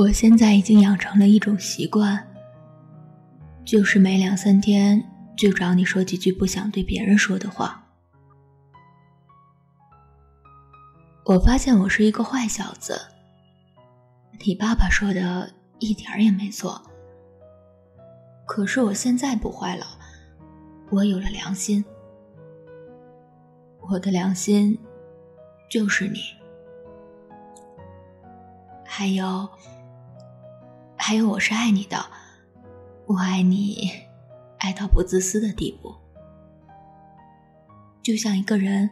我现在已经养成了一种习惯，就是每两三天就找你说几句不想对别人说的话。我发现我是一个坏小子，你爸爸说的一点儿也没错。可是我现在不坏了，我有了良心，我的良心就是你，还有。还有，我是爱你的，我爱你，爱到不自私的地步。就像一个人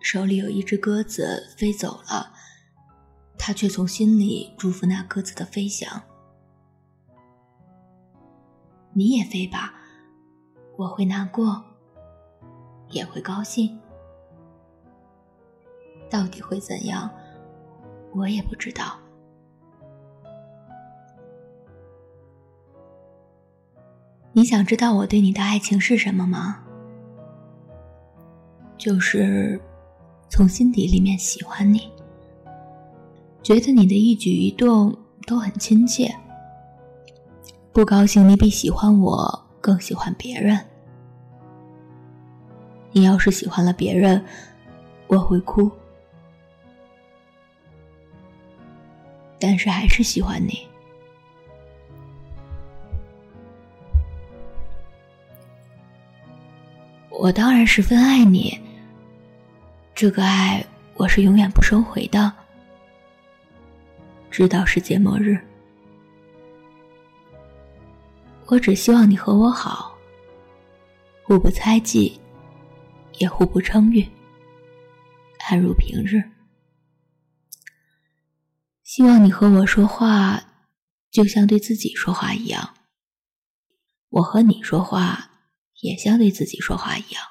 手里有一只鸽子飞走了，他却从心里祝福那鸽子的飞翔。你也飞吧，我会难过，也会高兴。到底会怎样，我也不知道。你想知道我对你的爱情是什么吗？就是从心底里面喜欢你，觉得你的一举一动都很亲切。不高兴你比喜欢我更喜欢别人。你要是喜欢了别人，我会哭，但是还是喜欢你。我当然十分爱你，这个爱我是永远不收回的，直到世界末日。我只希望你和我好，互不猜忌，也互不称誉，安如平日。希望你和我说话，就像对自己说话一样。我和你说话。也像对自己说话一样，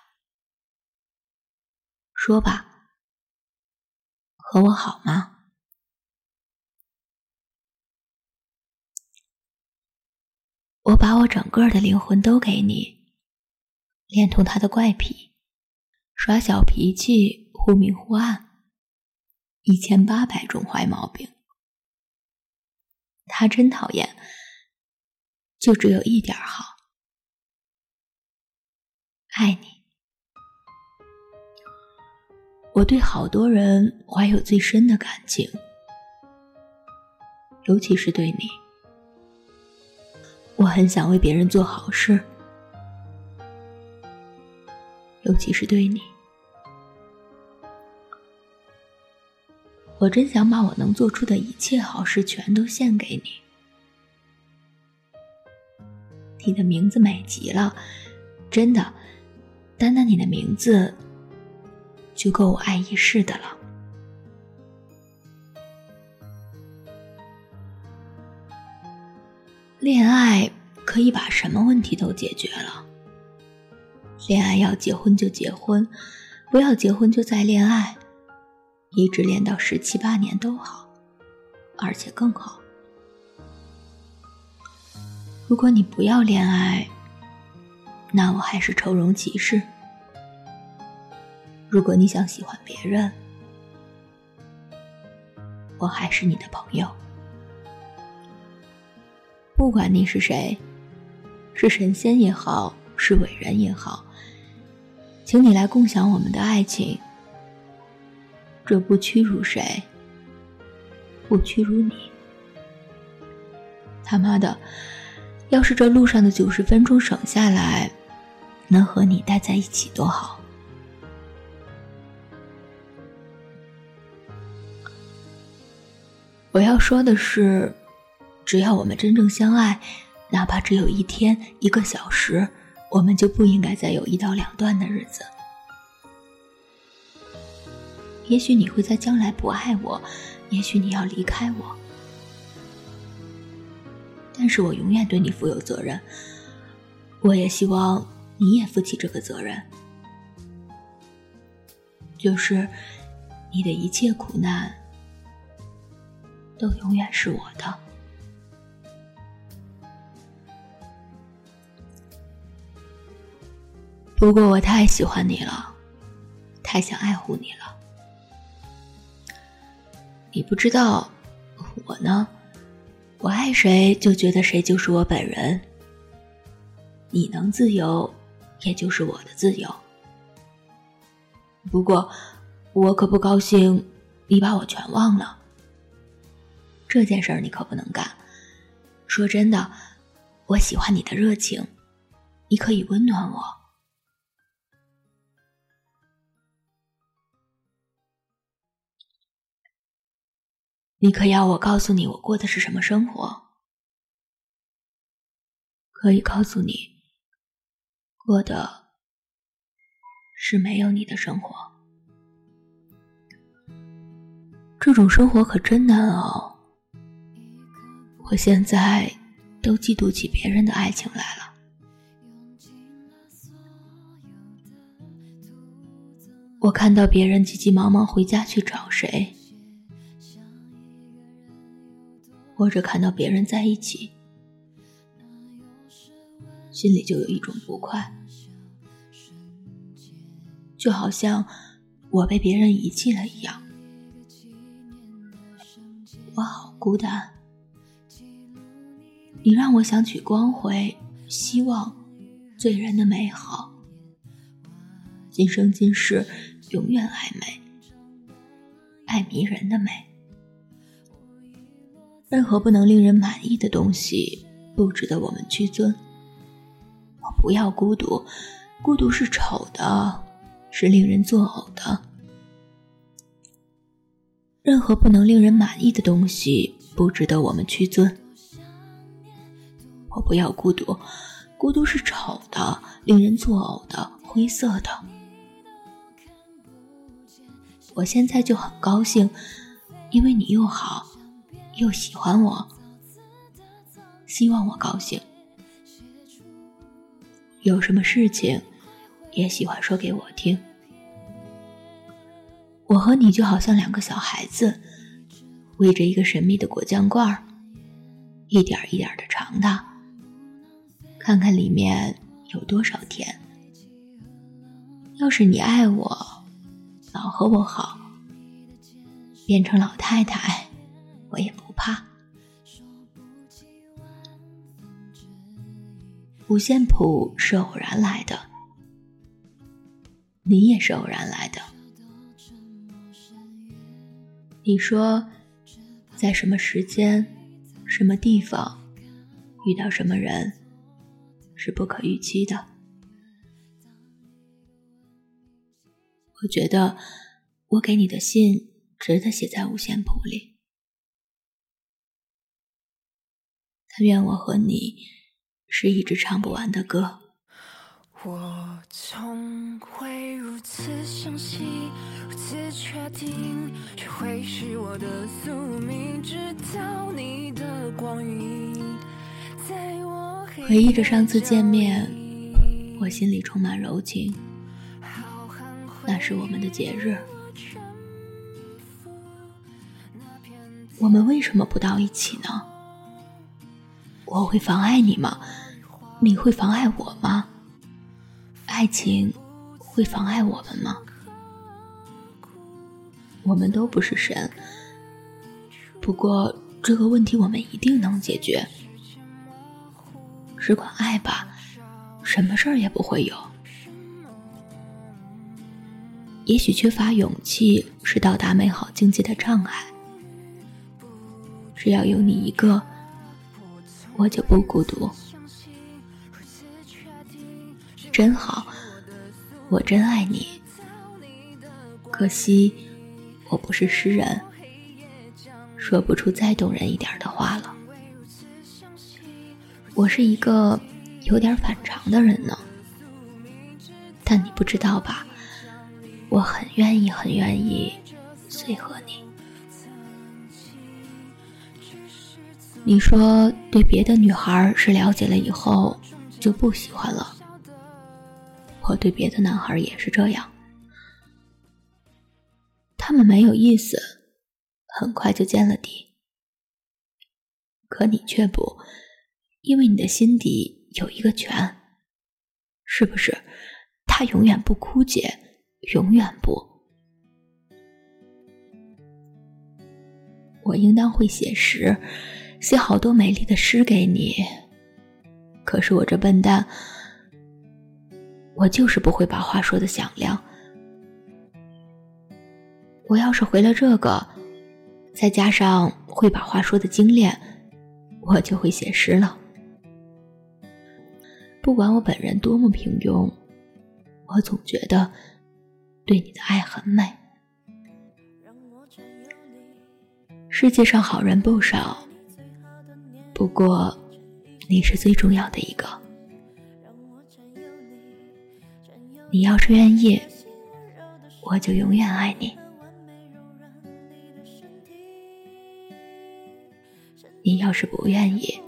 说吧，和我好吗？我把我整个的灵魂都给你，连同他的怪癖，耍小脾气，忽明忽暗，一千八百种坏毛病，他真讨厌，就只有一点好。爱你，我对好多人怀有最深的感情，尤其是对你。我很想为别人做好事，尤其是对你。我真想把我能做出的一切好事全都献给你。你的名字美极了，真的。单单你的名字，就够我爱一世的了。恋爱可以把什么问题都解决了。恋爱要结婚就结婚，不要结婚就再恋爱，一直恋到十七八年都好，而且更好。如果你不要恋爱，那我还是愁容其事。如果你想喜欢别人，我还是你的朋友。不管你是谁，是神仙也好，是伟人也好，请你来共享我们的爱情。这不屈辱谁，不屈辱你。他妈的，要是这路上的九十分钟省下来。能和你待在一起多好！我要说的是，只要我们真正相爱，哪怕只有一天、一个小时，我们就不应该再有一刀两断的日子。也许你会在将来不爱我，也许你要离开我，但是我永远对你负有责任。我也希望。你也负起这个责任，就是你的一切苦难都永远是我的。不过我太喜欢你了，太想爱护你了。你不知道，我呢，我爱谁就觉得谁就是我本人。你能自由，也就是我的自由。不过，我可不高兴你把我全忘了。这件事儿你可不能干。说真的，我喜欢你的热情，你可以温暖我。你可要我告诉你我过的是什么生活？可以告诉你，过的是没有你的生活。这种生活可真难熬。我现在都嫉妒起别人的爱情来了。我看到别人急急忙忙回家去找谁，或者看到别人在一起，心里就有一种不快，就好像我被别人遗弃了一样。我好孤单。你让我想起光辉、希望、醉人的美好，今生今世永远爱美，爱迷人的美。任何不能令人满意的东西，不值得我们屈尊。不要孤独，孤独是丑的，是令人作呕的。任何不能令人满意的东西，不值得我们屈尊。我不要孤独，孤独是丑的、令人作呕的、灰色的。我现在就很高兴，因为你又好，又喜欢我，希望我高兴。有什么事情，也喜欢说给我听。我和你就好像两个小孩子，围着一个神秘的果酱罐儿，一点一点的尝它。看看里面有多少甜。要是你爱我，老和我好，变成老太太，我也不怕。五线谱是偶然来的，你也是偶然来的。你说，在什么时间、什么地方遇到什么人？是不可预期的。我觉得我给你的信值得写在五线谱里。但愿我和你是一支唱不完的歌。我如此相信，如此确定，这会是我的宿命，直到你的光晕在我。回忆着上次见面，我心里充满柔情。那是我们的节日，我们为什么不到一起呢？我会妨碍你吗？你会妨碍我吗？爱情会妨碍我们吗？我们都不是神，不过这个问题我们一定能解决。只管爱吧，什么事儿也不会有。也许缺乏勇气是到达美好境界的障碍。只要有你一个，我就不孤独。真好，我真爱你。可惜我不是诗人，说不出再动人一点的话了。我是一个有点反常的人呢，但你不知道吧？我很愿意，很愿意随和你。你说对别的女孩是了解了以后就不喜欢了，我对别的男孩也是这样，他们没有意思，很快就见了底，可你却不。因为你的心底有一个泉，是不是？它永远不枯竭，永远不。我应当会写实，写好多美丽的诗给你。可是我这笨蛋，我就是不会把话说的响亮。我要是回了这个，再加上会把话说的精炼，我就会写诗了。不管我本人多么平庸，我总觉得对你的爱很美。世界上好人不少，不过你是最重要的一个。你要是愿意，我就永远爱你。你要是不愿意，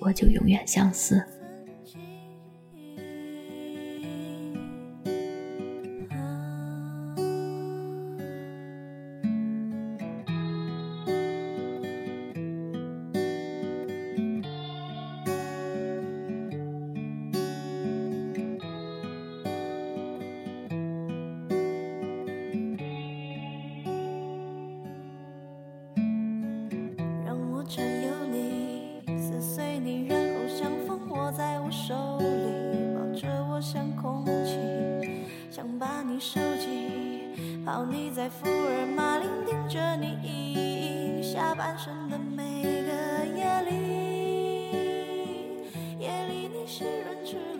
我就永远相思。泡你在福尔马林，盯着你下半生的每个夜里，夜里你湿润赤。